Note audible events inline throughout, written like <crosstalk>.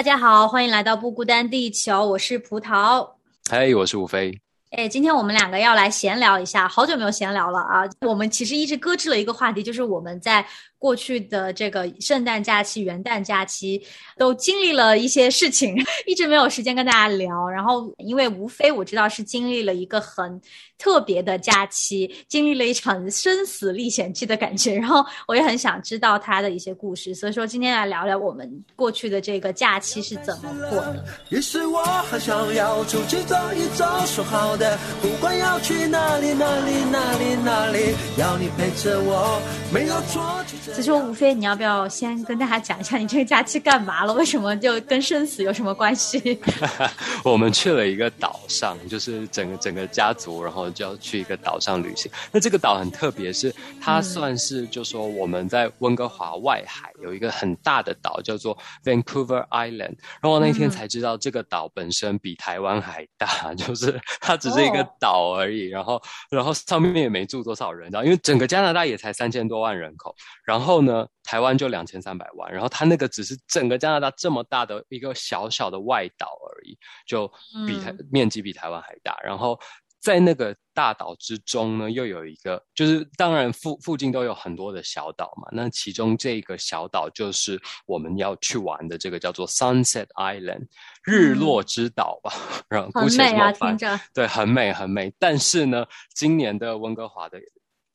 大家好，欢迎来到不孤单地球，我是葡萄。嗨，我是吴飞。哎，今天我们两个要来闲聊一下，好久没有闲聊了啊！我们其实一直搁置了一个话题，就是我们在过去的这个圣诞假期、元旦假期都经历了一些事情，<laughs> 一直没有时间跟大家聊。然后，因为吴非我知道是经历了一个很特别的假期，经历了一场生死历险记的感觉，然后我也很想知道他的一些故事，所以说今天来聊聊我们过去的这个假期是怎么过的。于是我很想要出去走一走，说好的，不管要去哪里哪里哪里哪里，要你陪着我，没有错。就这所以说，吴飞，你要不要先跟大家讲一下你这个假期干嘛了？为什么就跟生死有什么关系？<laughs> 我们去了一个岛上，就是整个整个家族，然后就要去一个岛上旅行。那这个岛很特别，是它算是就说我们在温哥华外海有一个很大的岛，叫做 Vancouver Island。然后我那天才知道，这个岛本身比台湾还大，<laughs> 就是它只是一个哦岛而已。然后然后上面也没住多少人，你知道，因为整个加拿大也才三千多万人口。然后呢，台湾就两千三百万，然后它那个只是整个加拿大这么大的一个小小的外岛而已，就比台、面积比台湾还大。然后在那个大岛之中呢，又有一个，就是当然附附近都有很多的小岛嘛，那其中这个小岛就是我们要去玩的这个叫做 Sunset Island 日落之岛吧，<laughs> 然后姑且很美啊，这么翻听着。对，很美很美。但是呢，今年的温哥华的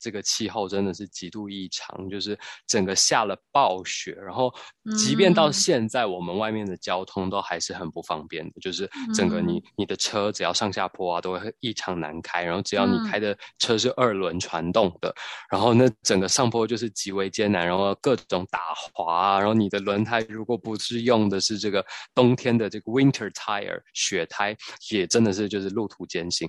这个气候真的是极度异常，就是整个下了暴雪，然后即便到嗯。现在，我们外面的交通都还是很不方便的，就是整个你、嗯。你的车只要上下坡啊，都会异常难开，然后只要你嗯。开的车是二轮传动的，然后那整个上坡就是极为艰难，然后各种打滑啊，然后你的轮胎如果不是用的是这个冬天的这个 winter tire 雪胎，也真的是就是路途艰辛。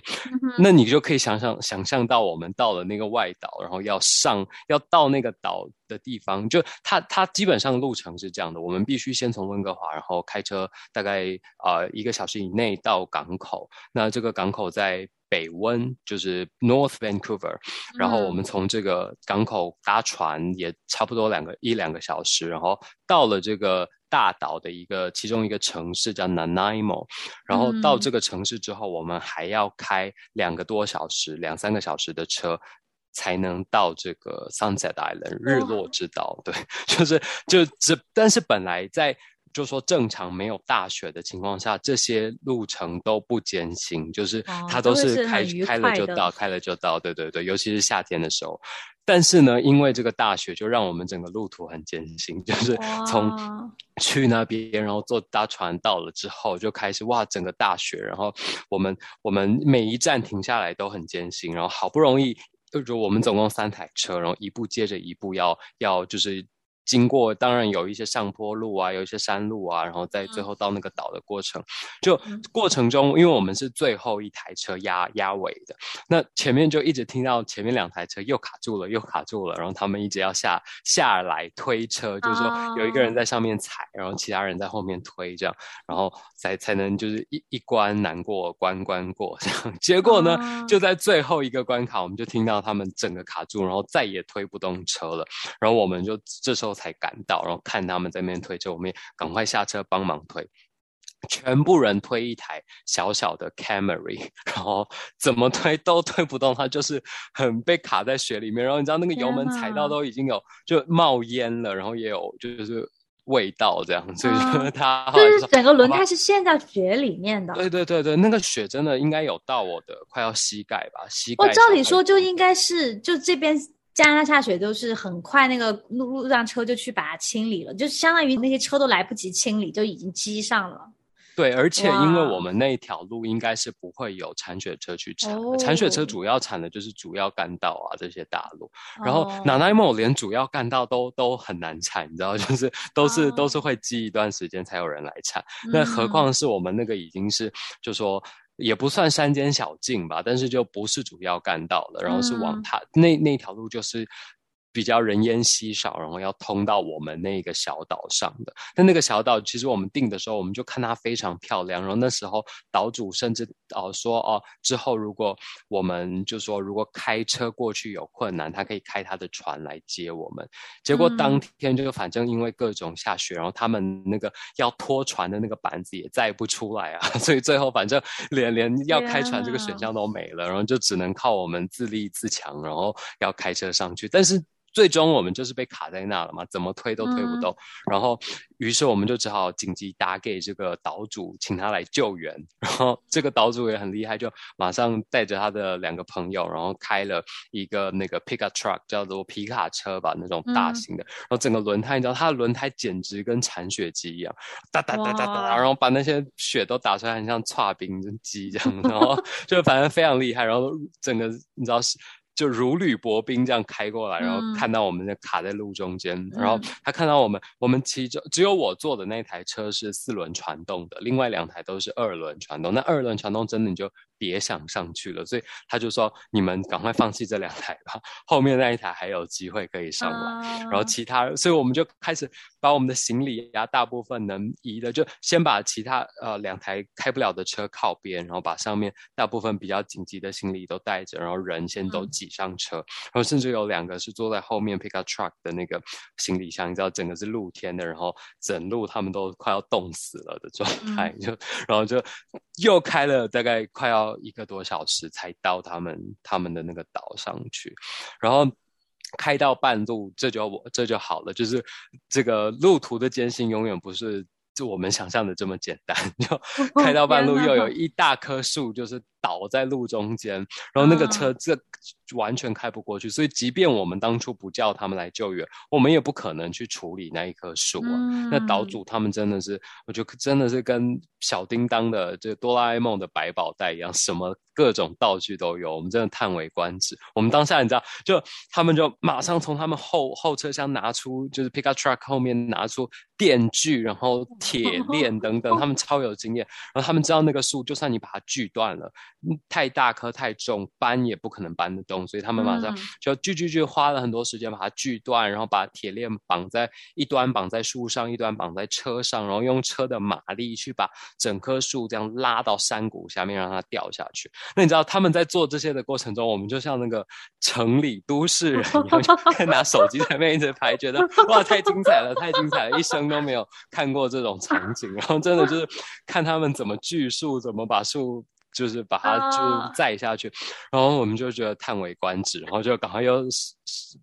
那你就可以想象想象到我们到了那个外岛，然后要上要到那个岛的地方，就它它基本上路程是这样的，我们必须先从温哥华，然后开车大概呃一个小时以内到港口。那这个港口在北温，就是 North Vancouver，然后我们从这个港口搭船也差不多两个一两个小时，然后到了这个大岛的一个其中一个城市叫 Nanaimo，然后到这个城市之后，我们还要开两个多小时、两三个小时的车。才能到这个 Sunset Island 日落之岛，对，<laughs> 就是就这，但是本来在就说正常没有大雪的情况下，这些路程都不艰辛，就是哦它都是开、是开了就到，开了就到，对对对，尤其是夏天的时候。但是呢，因为这个大雪，就让我们整个路途很艰辛，就是从去那边，然后坐搭船到了之后，就开始哇，整个大雪，然后我们我们每一站停下来都很艰辛，然后好不容易，就我们总共三台车，然后一步接着一步要要就是。经过当然有一些上坡路啊，有一些山路啊，然后在最后到那个岛的过程，就过程中，因为我们是最后一台车压压尾的，那前面就一直听到前面两台车又卡住了，又卡住了，然后他们一直要下下来推车，就是说有一个人在上面踩，然后其他人在后面推，这样，然后才才能就是一一关难过关关过。这样。结果呢，哦。就在最后一个关卡，我们就听到他们整个卡住，然后再也推不动车了，然后我们就这时候才赶到，然后看他们在那边推车，我们也赶快下车帮忙推。全部人推一台小小的 Camry，然后怎么推都推不动，它就是很被卡在雪里面。然后你知道那个油门踩到都已经有就冒烟了，然后也有就是味道这样，所以说它 <laughs> 后来就是整个轮胎是陷在雪里面的。对对对对，那个雪真的应该有到我的快要膝盖吧，膝盖我照理说就应该是，就这边加拿大下雪都是很快，那个路路上车就去把它清理了，就相当于那些车都来不及清理，就已经积上了。对，而且因为我们那一条路应该是不会有铲雪车去铲的，铲雪车哦。主要铲的就是主要干道啊这些大路，然后哦。Nanaimo 连主要干道都都很难铲，你知道，<laughs> 就是都是、都哦。是会积一段时间才有人来铲，那何嗯。况是我们那个已经是就说。也不算山间小径吧，但是就不是主要干道了，然后是往嗯。它、那那条路就是比较人烟稀少，然后要通到我们那个小岛上的。但那个小岛其实我们定的时候，我们就看它非常漂亮，然后那时候岛主甚至哦说哦，之后如果我们就说如果开车过去有困难，他可以开他的船来接我们。结果当嗯天就反正因为各种下雪，然后他们那个要拖船的那个板子也载不出来啊，<laughs> 所以最后反正连连要开船这个选项都没了，然后就只能靠我们自立自强，然后要开车上去，但是。最终我们就是被卡在那了嘛，怎么推都推不动。然后，于是我们就只好紧急打给这个岛主，请他来救援。<laughs> 然后这个岛主也很厉害，就马上带着他的两个朋友，然后开了一个那个 pickup truck，叫做皮卡车吧，那种大嗯型的。然后整个轮胎，你知道它的轮胎简直跟铲雪机一样，哒哒哒哒哒，然后把那些雪都打出来，很像刨冰机这样。然后 <laughs> 就反正非常厉害，然后整个你知道是。就如履薄冰这样开过来，然后嗯看到我们就卡在路中间，然后嗯他看到我们，我们其中只有我坐的那台车是四轮传动的，另外两台都是二轮传动。那二轮传动真的你就别想上去了，所以他就说你们赶快放弃这两台吧，后面那一台还有机会可以上来。然后啊。其他，所以我们就开始把我们的行李啊、大部分能移的，就先把其他呃两台开不了的车靠边，然后把上面大部分比较紧急的行李都带着，然后人先都嗯。挤上车，然后甚至有两个是坐在后面 pickup truck 的那个行李箱，你知道整个是露天的，然后整路他们都快要冻死了的状态，就然后就又开了大概快要一个多小时才到他们他们的那个岛上去，然后。开到半路，这就我这就好了。就是这个路途的艰辛，永远不是就我们想象的这么简单。<laughs> 就开到半路，又有一大棵树，就是倒在路中间，然后那个车啊这完全开不过去。所以，即便我们当初不叫他们来救援，我们也不可能去处理那一棵树啊。那岛嗯主他们真的是，我觉得真的是跟小叮当的这哆啦 A 梦的百宝袋一样，什么各种道具都有，我们真的叹为观止。我们当下你知道，就他们就马上从他们后后车厢拿出，就是 pickup truck 后面拿出电锯，然后铁链等等，他们超有经验。然后他们知道那个树，就算你把它锯断了，嗯太大棵太重，搬也不可能搬得动，所以他们马上嗯就锯锯锯，花了很多时间把它锯断，然后把铁链绑在一端绑在树上，一端绑在车上，然后用车的马力去把整棵树这样拉到山谷下面，让它掉下去。那你知道他们在做这些的过程中，我们就像那个城里都市人一样，就看 <laughs> 拿手机在那一直拍，觉得哇太精彩了，太精彩了，一生都没有看过这种场景。然后真的就是看他们怎么锯树，怎么把树。就是把它啊就载下去，然后我们就觉得叹为观止，然后就赶快又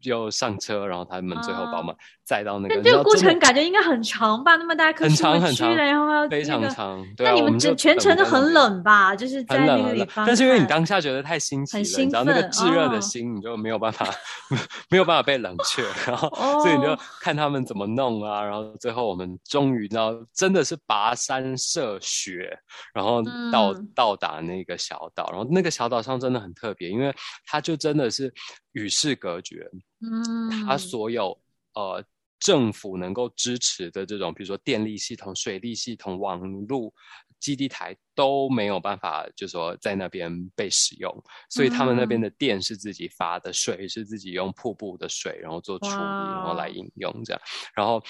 又上车，然后他们最后把我们载到那个。那这个过程感觉应该很长吧？那么大棵很树的锯长很长然后还要非那个常长，对那你们啊我们就整全程都很冷吧？就是在那个地方，但是因为你当下觉得太新奇了，很兴你知道那个炙热的哦心，你就没有办法 <laughs> 没有办法被冷却，然后、所以你就哦看他们怎么弄啊，然后最后我们终于你知道真的是跋山涉雪，然后到、嗯到达那个小岛，然后那个小岛上真的很特别，因为它就真的是与世隔绝，嗯，它所有呃政府能够支持的这种，比如说电力系统、水利系统、网络基地台都没有办法，就说在那边被使用，所以他们那边的电是自己发的，水是自己用瀑布的水，然后做处理，然后来饮用这样，然后。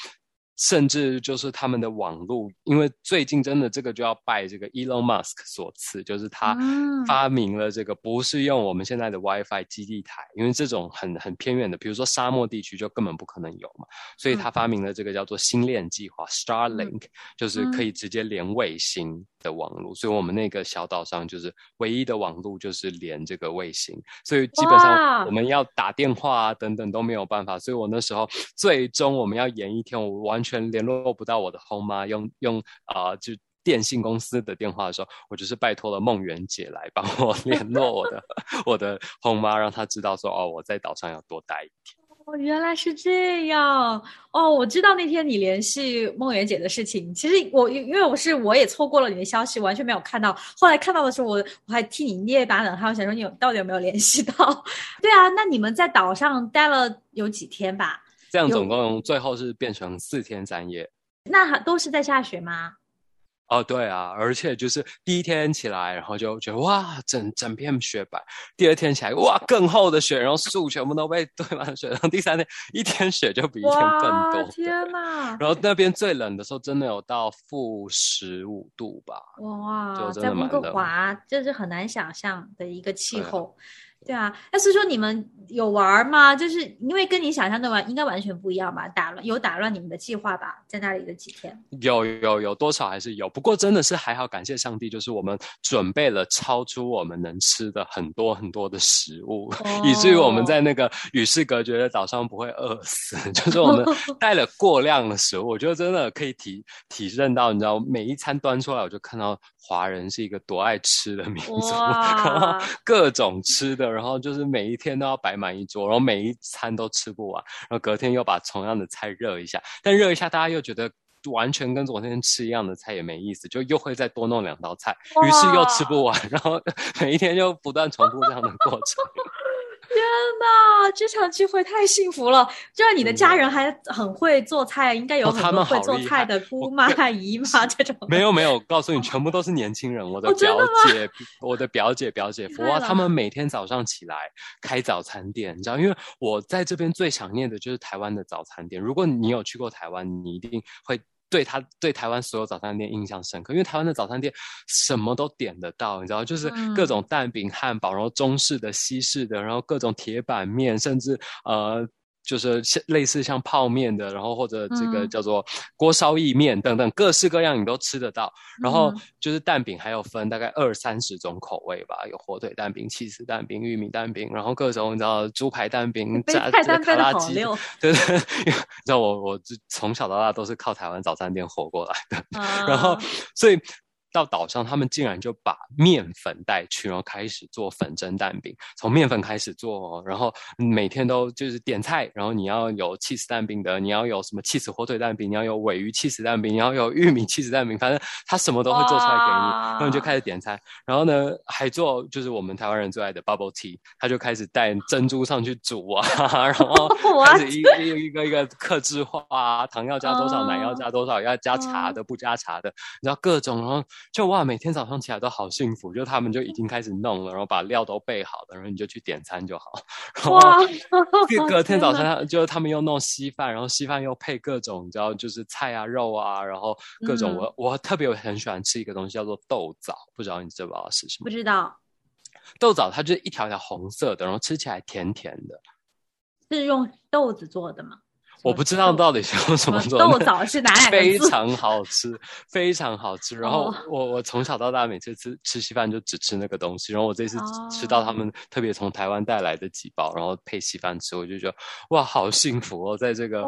甚至就是他们的网络，因为最近真的这个就要拜这个 Elon Musk 所赐，就是他嗯发明了这个不是用我们现在的 WiFi 基地台，因为这种很很偏远的，比如说沙漠地区就根本不可能有嘛，所以他发明了这个叫做星链计划 Starlink，、就是可以直接连卫星的网络，所以我们那个小岛上就是唯一的网络就是连这个卫星，所以基本上我们要打电话啊等等都没有办法，所以我那时候最终我们要延一天，我完全联络不到我的后妈，用用啊、呃就。电信公司的电话的时候，我就是拜托了梦圆姐来帮我 <laughs> 联络我的我的后妈，让她知道说哦，我在岛上要多待一天。哦，原来是这样哦！我知道那天你联系梦圆姐的事情，其实我因为我是我也错过了你的消息，完全没有看到。后来看到的时候，我我还替你捏一把冷汗，我想说你有到底有没有联系到？<laughs> 对啊，那你们在岛上待了有几天吧？这样总共最后是变成四天三夜。那还都是在下雪吗？哦，对啊，而且就是第一天起来，然后就觉得哇，整整片雪白；第二天起来，哇，更厚的雪，然后树全部都被堆满雪，然后第三天一天雪就比一天更多。天哪！然后那边最冷的时候，真的有到负十五度吧？哇，就真在温哥华，这是很难想象的一个气候。对啊，那是说你们有玩吗？就是因为跟你想象的完应该完全不一样吧？打乱有打乱你们的计划吧？在那里的几天，有有有多少还是有，不过真的是还好，感谢上帝，就是我们准备了超出我们能吃的很多很多的食物，以至于我们在那个与世隔绝的岛上不会饿死。<laughs> 就是我们 <laughs> 带了过量的食物，我觉得真的可以体体认到，你知道，每一餐端出来，我就看到华人是一个多爱吃的民族，<laughs> 各种吃的，然后就是每一天都要摆满一桌，然后每一餐都吃不完，然后隔天又把同样的菜热一下，但热一下大家又觉得。完全跟昨天吃一样的菜也没意思，就又会再多弄两道菜，于是又吃不完，然后 <laughs> 每一天就不断重复这样的过程。天哪，这场聚会太幸福了！就是你的家人还很会做菜，应该有很多会做菜的姑妈、姨妈 <laughs> 这种。没有没有，告诉你，全部都是年轻人。我的表哦的姐、<laughs> 我的表姐、表姐夫哇，厉害了他们每天早上起来开早餐店，你知道，因为我在这边最想念的就是台湾的早餐店。如果你有去过台湾，你一定会。对他对台湾所有早餐店印象深刻，因为台湾的早餐店什么都点得到，你知道，就是各种蛋饼、汉堡，然后中式的、西式的，然后各种铁板面，甚至呃。就是像类似像泡面的，然后或者这个嗯叫做锅烧意面等等，各式各样你都吃得到。然后嗯就是蛋饼还有分大概二三十种口味吧，有火腿蛋饼、起司蛋饼、玉米蛋饼，然后各种你知道猪排蛋饼、背炸卡拉鸡，<laughs> 对你知道我我就从小到大都是靠台湾早餐店活过来的，然后啊所以。到岛上，他们竟然就把面粉带去，然后开始做粉蒸蛋饼，从面粉开始做哦，然后每天都就是点菜，然后你要有 cheese 蛋饼的，你要有什么 cheese 火腿蛋饼，你要有尾鱼 cheese 蛋饼，你要有玉米 cheese 蛋饼，反正他什么都会做出来给你，然后你就开始点菜，然后呢还做就是我们台湾人最爱的 bubble tea，他就开始带珍珠上去煮啊，<laughs> 然后 <laughs> 开始一个一个一个一个克制化啊，糖要加多少，奶要加多少，要加茶的不加茶的，你知道各种，然后就哇，每天早上起来都好幸福，就他们就已经开始弄了，然后把料都备好了，然后你就去点餐就好。<laughs> 然后哇隔隔天早上就他们又弄稀饭，然后稀饭又配各种，你知道就是菜啊肉啊，然后各种嗯我、我特别很喜欢吃一个东西叫做豆枣，不知道你知不知道是什么？不知道豆枣它就是一条条红色的，然后吃起来甜甜的。是用豆子做的吗？我不知道到底是用什么做的，豆枣是哪两个字？非常好吃，非常好吃。然后哦。我我从小到大每次吃吃稀饭就只吃那个东西，然后我这次哦吃到他们特别从台湾带来的几包，然后配稀饭吃，我就觉得哇，好幸福哦，在这个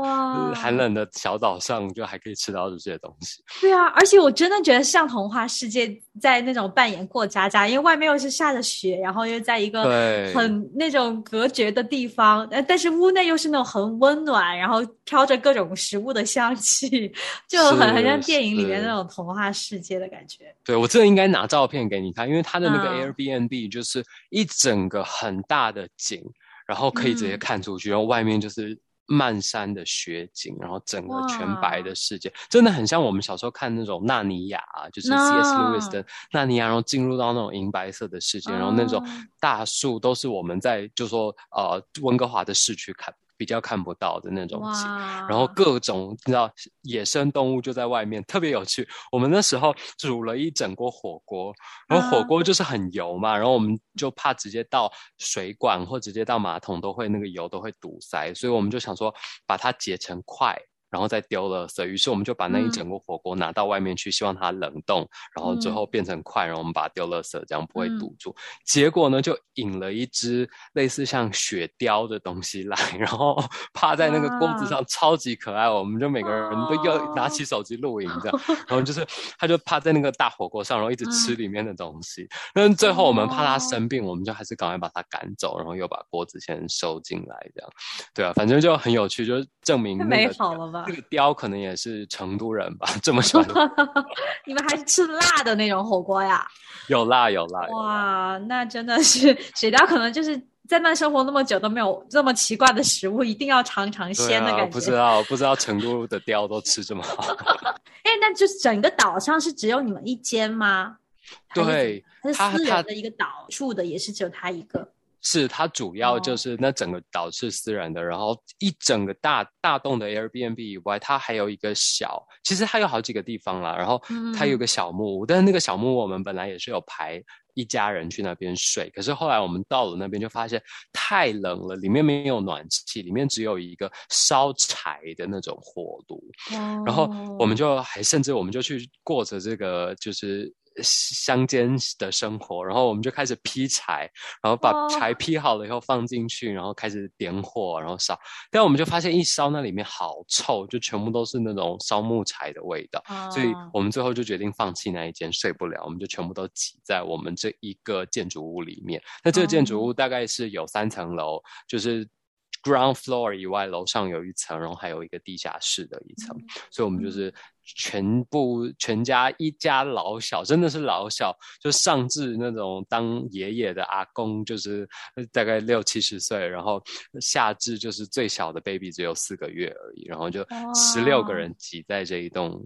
寒冷的小岛上，就还可以吃到这些东西。对啊，而且我真的觉得像童话世界，在那种扮演过家家，因为外面又是下着雪，然后又在一个很那种隔绝的地方，呃，但是屋内又是那种很温暖，然后飘着各种食物的香气，<laughs> 就很很像电影里面那种童话世界的感觉。对我真的应该拿照片给你看，因为它的那个嗯。Airbnb 就是一整个很大的景，然后可以直接嗯。看出去，然后外面就是漫山的雪景，然后整个全白的世界，真的很像我们小时候看那种纳尼亚、啊，就是 C.S. 那 Lewis 的纳尼亚，然后进入到那种银白色的世界，然后那种哦大树都是我们在就说呃温哥华的市区看比较看不到的那种景。然后各种你知道野生动物就在外面，特别有趣。我们那时候煮了一整锅火锅，然后火锅就是很油嘛，然后我们就怕直接到水管或直接到马桶都会那个油都会堵塞，所以我们就想说把它结成块。然后再丢了色，于是我们就把那一整锅火锅拿到外面去，希望它冷冻，然后最后变成块，然后我们把它丢了色，这样不会堵住。结果呢，就引了一只类似像雪雕的东西来，<laughs> 然后趴在那个锅子上，超级可爱。我们就每个人都要拿起手机录影这样，<laughs> 然后就是它就趴在那个大火锅上，然后一直吃里面的东西。但最后我们怕它生病，我们就还是赶快把它赶走，然后又把锅子先收进来，这样。对啊，反正就很有趣，就是证明美好了吧。这个雕可能也是成都人吧，这么喜欢。<laughs> 你们还是吃辣的那种火锅呀？有辣有辣。哇，那真的是水雕，可能就是在那生活那么久都没有这么奇怪的食物，一定要尝尝鲜的感觉。不知道，不知道成都的雕都吃这么好。<laughs> 哎，那就整个岛上是只有你们一间吗？对，它是私人的一个岛，住的也是只有他一个。是它主要就是那整个岛是私人的，然后一整个大大栋的 Airbnb 以外，它还有一个小，其实它有好几个地方啦。然后它有个小木屋，但是那个小木屋我们本来也是有排一家人去那边睡，可是后来我们到了那边就发现太冷了，里面没有暖气，里面只有一个烧柴的那种火炉，然后我们就还甚至我们就去过着这个就是。乡间的生活，然后我们就开始劈柴，然后把柴劈好了以后放进去，然后开始点火，然后烧。但我们就发现一烧，那里面好臭，就全部都是那种烧木柴的味道。所以我们最后就决定放弃那一间，睡不了，我们就全部都挤在我们这一个建筑物里面。那这个建筑物大概是有三层楼，就是 ground floor 以外，楼上有一层，然后还有一个地下室的一层。所以我们就是。全部全家一家老小，真的是老小，就上至那种当爷爷的阿公，就是大概六七十岁，然后下至就是最小的 baby 只有四个月而已，然后就十六个人挤在这一栋。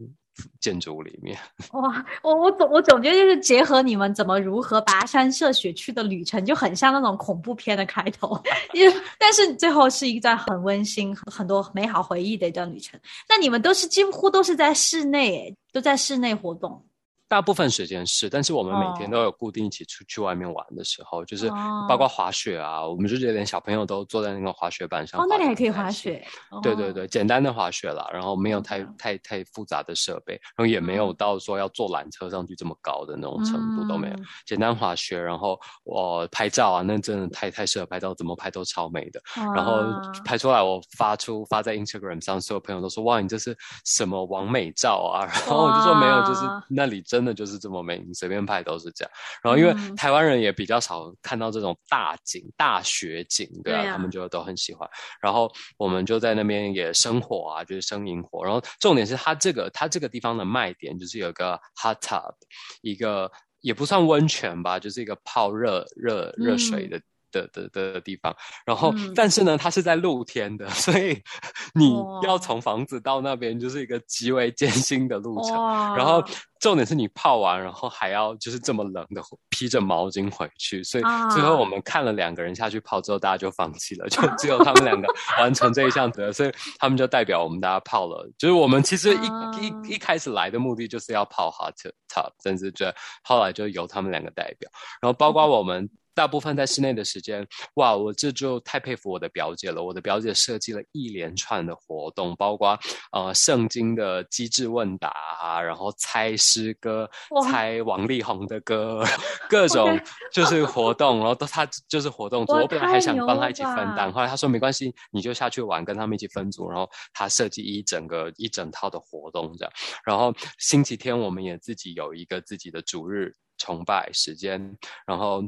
建筑物里面 <laughs> 哇，我我总我总觉得就是结合你们怎么如何跋山涉水去的旅程，就很像那种恐怖片的开头，因但是最后是一段很温馨、很多美好回忆的一段旅程。那你们都是几乎都是在室内，都在室内活动。大部分时间是，但是我们每天都有固定一起出去外面玩的时候，就是包括滑雪啊，我们就觉得连小朋友都坐在那个滑雪板上。哦，那里还可以滑雪。对对对，简单的滑雪啦，然后没有太太太复杂的设备，然后也没有到说要坐缆车上去这么高的那种程度都没有，简单滑雪，然后我拍照啊，那真的太太适合拍照，怎么拍都超美的。然后拍出来我发出发在 Instagram 上，所有朋友都说哇，你这是什么完美照啊？<laughs> 然后我就说没有，就是那里真。真的就是这么美，你随便拍都是这样。然后因为台湾人也比较少看到这种大景、大雪景，对啊，他们就都很喜欢。然后我们就在那边也生火啊，就是生萤火。然后重点是它这个它这个地方的卖点就是有个 hot tub，一个也不算温泉吧，就是一个泡热热热水的。的的的地方，然后但是呢，它是在露天的，<laughs> 所以 <laughs> 你要从房子到那边就是一个极为艰辛的路程。然后重点是你泡完，然后还要就是这么冷的披着毛巾回去，所以最后我们看了两个人下去泡之后，大家就放弃了，就只有他们两个 <laughs> 完成这一项责，所以他们就代表我们大家泡了。就是我们其实一一一开始来的目的就是要泡 hot tub，甚至这后来就由他们两个代表，然后包括我们。大部分在室内的时间，哇，我这就太佩服我的表姐了。我的表姐设计了一连串的活动，包括呃圣经的机智问答啊，然后猜诗歌、猜王力宏的歌，<laughs> 各种就是活动，然后都他就是活动组。我本来还想帮他一起分担，后来他说没关系，你就下去玩，跟他们一起分组。然后他设计一整个一整套的活动这样。然后星期天我们也自己有一个自己的主日崇拜时间，然后。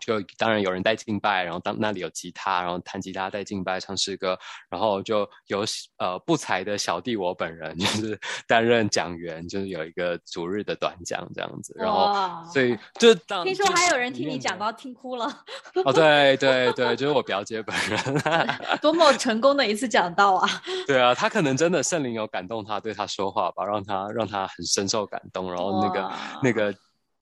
就当然有人带敬拜，然后当那里有吉他，然后弹吉他带敬拜唱诗歌，然后就有呃不才的小弟我本人 <laughs> 就是担任讲员，就是有一个主日的短讲这样子，然后所以就当听说还有人听你讲到听哭了哦，对对对，就是我表姐本人，<laughs> 多么成功的一次讲道啊！<laughs> 对啊，他可能真的圣灵有感动他，对他说话吧，让他让他很深受感动，然后那个那个。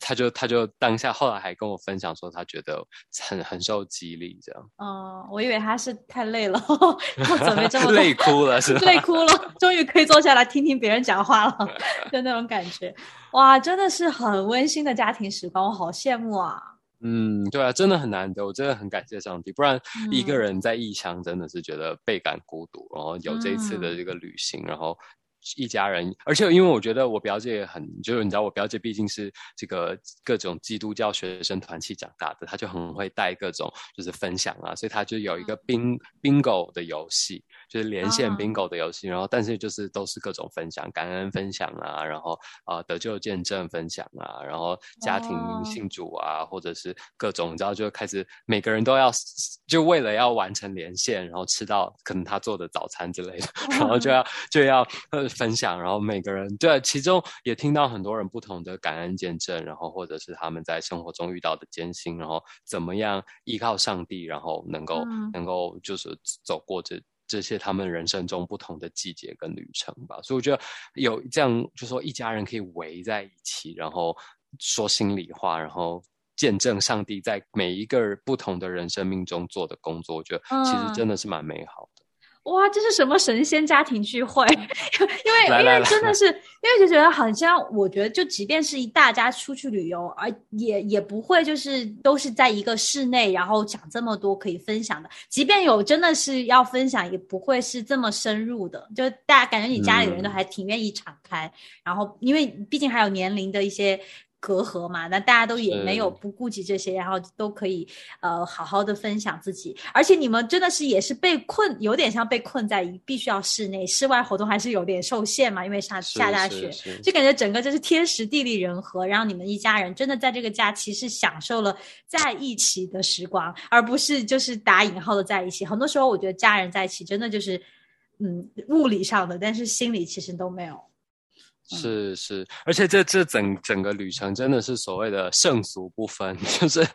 他就他就当下后来还跟我分享说，他觉得很很受激励，这样。嗯，我以为他是太累了，<laughs> 要准备这么累哭了是吧？累哭了，终于可以坐下来听听别人讲话了，就那种感觉。哇，真的是很温馨的家庭时光，我好羡慕啊！嗯，对啊，真的很难得，我真的很感谢上帝，不然一个嗯人在异乡真的是觉得倍感孤独。然后有这一次嗯的这个旅行，然后一家人，而且因为我觉得我表姐也很，就是你知道我表姐毕竟是这个各种基督教学生团体长大的，她就很会带各种就是分享啊，所以她就有一个 bing bingo 的游戏，就是连线啊 bingo 的游戏，然后但是就是都是各种分享，感恩分享啊，然后啊、呃得救见证分享啊，然后家庭哦。信主啊，或者是各种，你知道就开始每个人都要就为了要完成连线，然后吃到可能他做的早餐之类的，<laughs> 然后就要就要呃分享，然后每个人对，其中也听到很多人不同的感恩见证，然后或者是他们在生活中遇到的艰辛，然后怎么样依靠上帝，然后能够、嗯能够就是走过这。这些他们人生中不同的季节跟旅程吧，所以我觉得有这样，就说一家人可以围在一起，然后说心里话，然后见证上帝在每一个不同的人生命中做的工作，我觉得其实嗯真的是蛮美好的。哇，这是什么神仙家庭聚会？<laughs> 因为因为真的是，因为就觉得好像，我觉得就即便是一大家出去旅游，而也也不会就是都是在一个室内，然后讲这么多可以分享的。即便有真的是要分享，也不会是这么深入的。就大家感觉你家里人都嗯还挺愿意敞开，然后因为毕竟还有年龄的一些。隔阂嘛，那大家都也没有不顾及这些，然后都可以呃好好的分享自己，而且你们真的是也是被困，有点像被困在一必须要室内，室外活动还是有点受限嘛，因为下下大雪，就感觉整个就是天时地利人和，让你们一家人真的在这个假期是享受了在一起的时光，而不是就是打引号的在一起。很多时候我觉得家人在一起真的就是嗯物理上的，但是心里其实都没有。是是，而且这这整整个旅程真的是所谓的圣俗不分，<laughs> 就是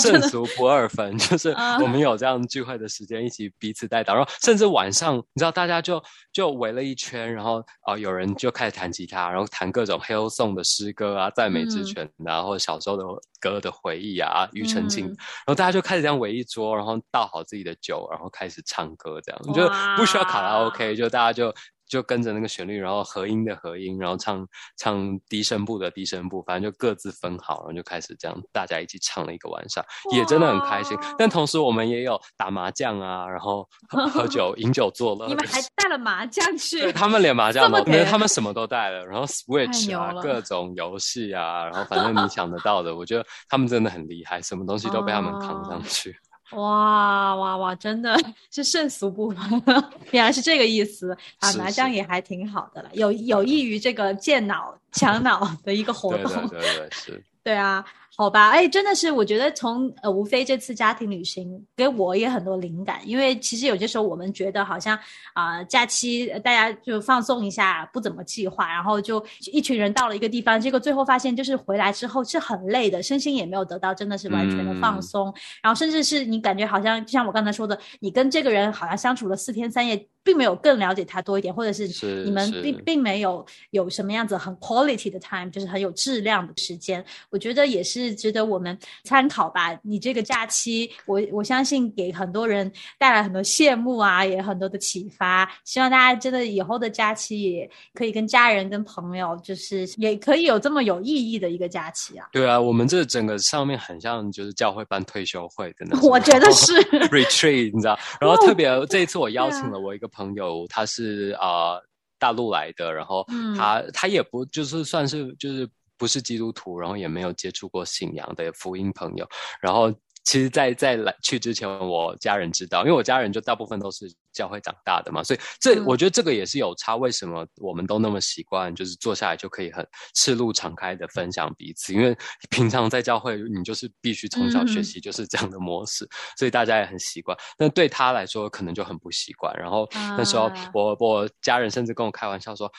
圣俗不二分，<laughs> 就是啊我们有这样聚会的时间，一起彼此带到，然后甚至晚上，你知道大家就就围了一圈，然后啊、呃有人就开始弹吉他，然后弹各种 Hillsong 的诗歌啊、赞美之嗯。泉啊，或者小时候的歌的回忆啊、庾澄庆，嗯。然后大家就开始这样围一桌，然后倒好自己的酒，然后开始唱歌，这样就不需要卡拉 OK，就大家就就跟着那个旋律，然后合音的合音，然后唱唱低声部的低声部，反正就各自分好，然后就开始这样大家一起唱了一个晚上，也真的很开心。但同时我们也有打麻将啊，然后喝喝酒、饮酒作乐。你们还带了麻将去对？他们连麻将都没有，他们什么都带了，然后 Switch 啊，各种游戏啊，然后反正你想得到的，我觉得他们真的很厉害，什么东西都被他们扛上哦去。哇哇哇！真的是胜俗不分，原来是这个意思。啊麻将也还挺好的了，有有益于这个健脑强脑的一个活对动。对对对，是。<laughs> 对啊，好吧，哎，真的是，我觉得从呃吴飞这次家庭旅行给我也很多灵感，因为其实有些时候我们觉得好像啊、假期呃大家就放松一下，不怎么计划，然后就一群人到了一个地方，结果最后发现就是回来之后是很累的，身心也没有得到真的是完全的放嗯。松，然后甚至是你感觉好像就像我刚才说的，你跟这个人好像相处了四天三夜，并没有更了解他多一点，或者是是你们并并没有有什么样子很 quality 的 time，就是很有质量的时间。我觉得也是值得我们参考吧。你这个假期，我我相信给很多人带来很多羡慕啊，也很多的启发。希望大家真的以后的假期也可以跟家人、跟朋友，就是也可以有这么有意义的一个假期啊。对啊，我们这整个上面很像就是教会办退休会的那种，我觉得是 <laughs> retreat，你知道？然后特别这一次我邀请了我一个朋友，他是啊、呃大陆来的，然后嗯他、他也不就是算是就是不是基督徒，然后也没有接触过信仰的福音朋友，然后。其实在，在来去之前，我家人知道，因为我家人就大部分都是教会长大的嘛，所以这、嗯我觉得这个也是有差。为什么我们都那么习惯，就是坐下来就可以很赤露敞开的分享彼此？因为平常在教会，你就是必须从小学嗯习就是这样的模式，所以大家也很习惯。那对他来说，可能就很不习惯。然后那时候啊我我家人甚至跟我开玩笑说。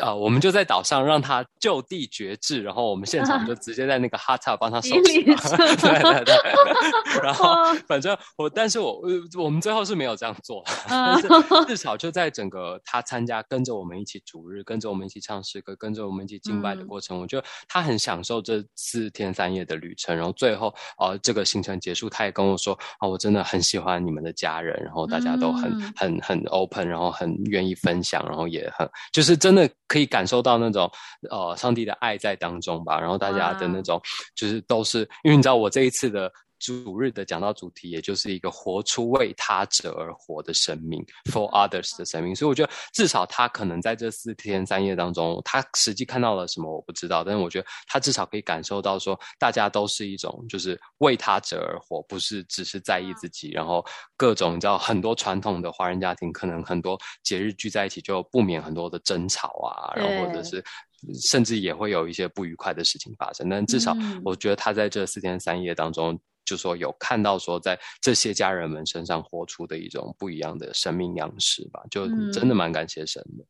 呃，我们就在岛上让他就地绝志，然后我们现场就 <laughs> 直接在那个 hot tub 帮他手洗。<laughs> 对对对。<laughs> 然后反正我，但是我呃我们最后是没有这样做，但是至少就在整个他参加跟着我们一起主日，跟着我们一起唱诗歌，跟着我们一起敬拜的过程，我觉得他很享受这四天三夜的旅程。然后最后呃这个行程结束，他也跟我说啊，我真的很喜欢你们的家人，然后大家都很、嗯很很 open，然后很愿意分享，然后也很就是真的可以感受到那种呃上帝的爱在当中吧。然后大家的那种就是都是因为你知道我这一次的。主日的讲到主题，也就是一个活出为他者而活的生命 （for others） 的生命，所以我觉得至少他可能在这四天三夜当中，他实际看到了什么我不知道，但是我觉得他至少可以感受到说，大家都是一种就是为他者而活，不是只是在意自己，然后各种你知道很多传统的华人家庭，可能很多节日聚在一起就不免很多的争吵啊，然后或者是。甚至也会有一些不愉快的事情发生，但至少嗯。我觉得他在这四天三夜当中，就说有看到说在这些家人们身上活出的一种不一样的生命样式吧，就嗯真的蛮感谢神的。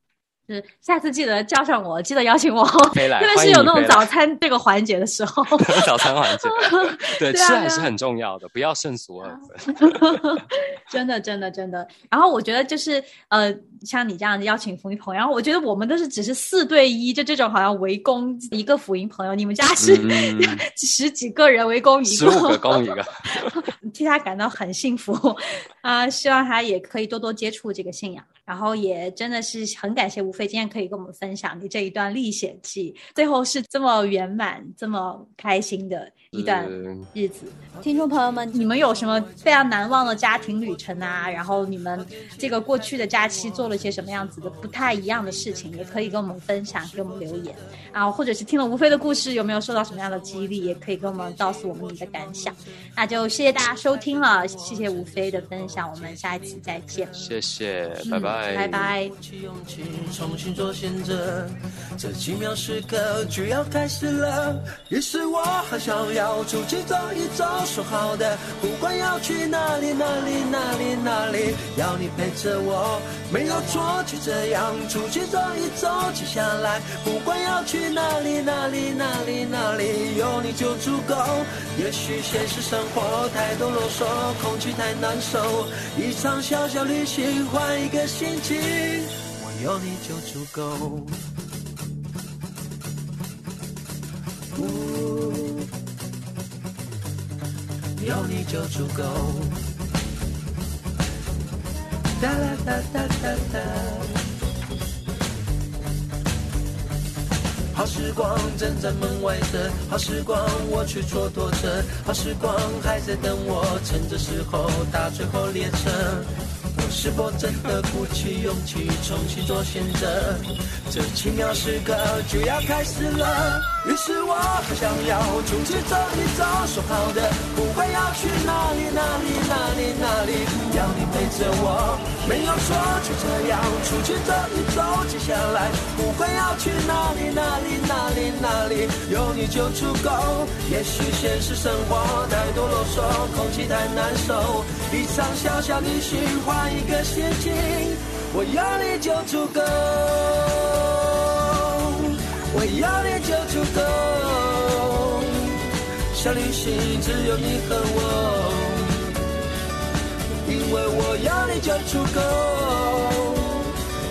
是下次记得叫上我，记得邀请我，特别是有那种早餐这个环节的时候。<laughs> 早餐环节，<laughs> 对，吃还是很重要的，不要胜俗二分。真的，真的，真的。然后我觉得就是呃，像你这样邀请福音朋友，然后我觉得我们都是只是四对一，就这种好像围攻一个福音朋友，你们家是、<laughs> 嗯十几个人围攻一十五个攻一个，替他感到很幸福啊、希望他也可以多多接触这个信仰，然后也真的是很感谢吴飞今天可以跟我们分享你这一段历险记，最后是这么圆满、这么开心的一段日子。听众朋友们，你们有什么非常难忘的家庭旅程啊？然后你们这个过去的假期做了些什么样子的不太一样的事情，也可以跟我们分享，给我们留言啊，或者是听了吴飞的故事，有没有受到什么样的激励，也可以跟我们告诉我们你的感想。那就谢谢大家收听了，谢谢吴飞的分享，我们下一期再见，谢谢，嗯拜拜，拜拜。勇气，重新做选择，这奇妙时刻就要开始了。于是我很想要出去走一走，说好的，不管要去哪里，哪里，哪里，哪里，要你陪着我，没有错，就这样出去走一走。接下来，不管要去哪里，哪里，哪里，哪里，有你就足够。也许现实生活太多啰嗦，空气太难受，一场小小旅行换一个心情，我有你就足够。有你就足够。哒啦哒哒哒哒。好时光正在门外等，好时光我去蹉跎着，好时光还在等我，趁着时候搭最后列车。我是否真的鼓起勇气重新做选择？这奇妙时刻就要开始了。于是我很想要出去走一走，说好的，不会要去哪里，哪里，哪里，哪里，要你陪着我，没有说，就这样出去走一走。接下来，不会要去哪里，哪里，哪里，哪里，有你就足够。也许现实生活太多啰嗦，空气太难受，一场小小旅行换一个心情，我有你就足够。我要你就足够，小旅行只有你和我，因为我要你就足够。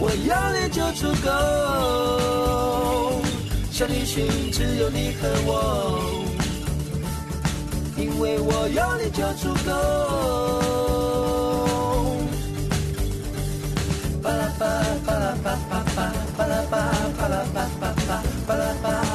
我要你就足够小旅行只有你和我。因为我要你就足够巴拉巴巴拉巴巴巴巴拉巴巴拉巴巴巴巴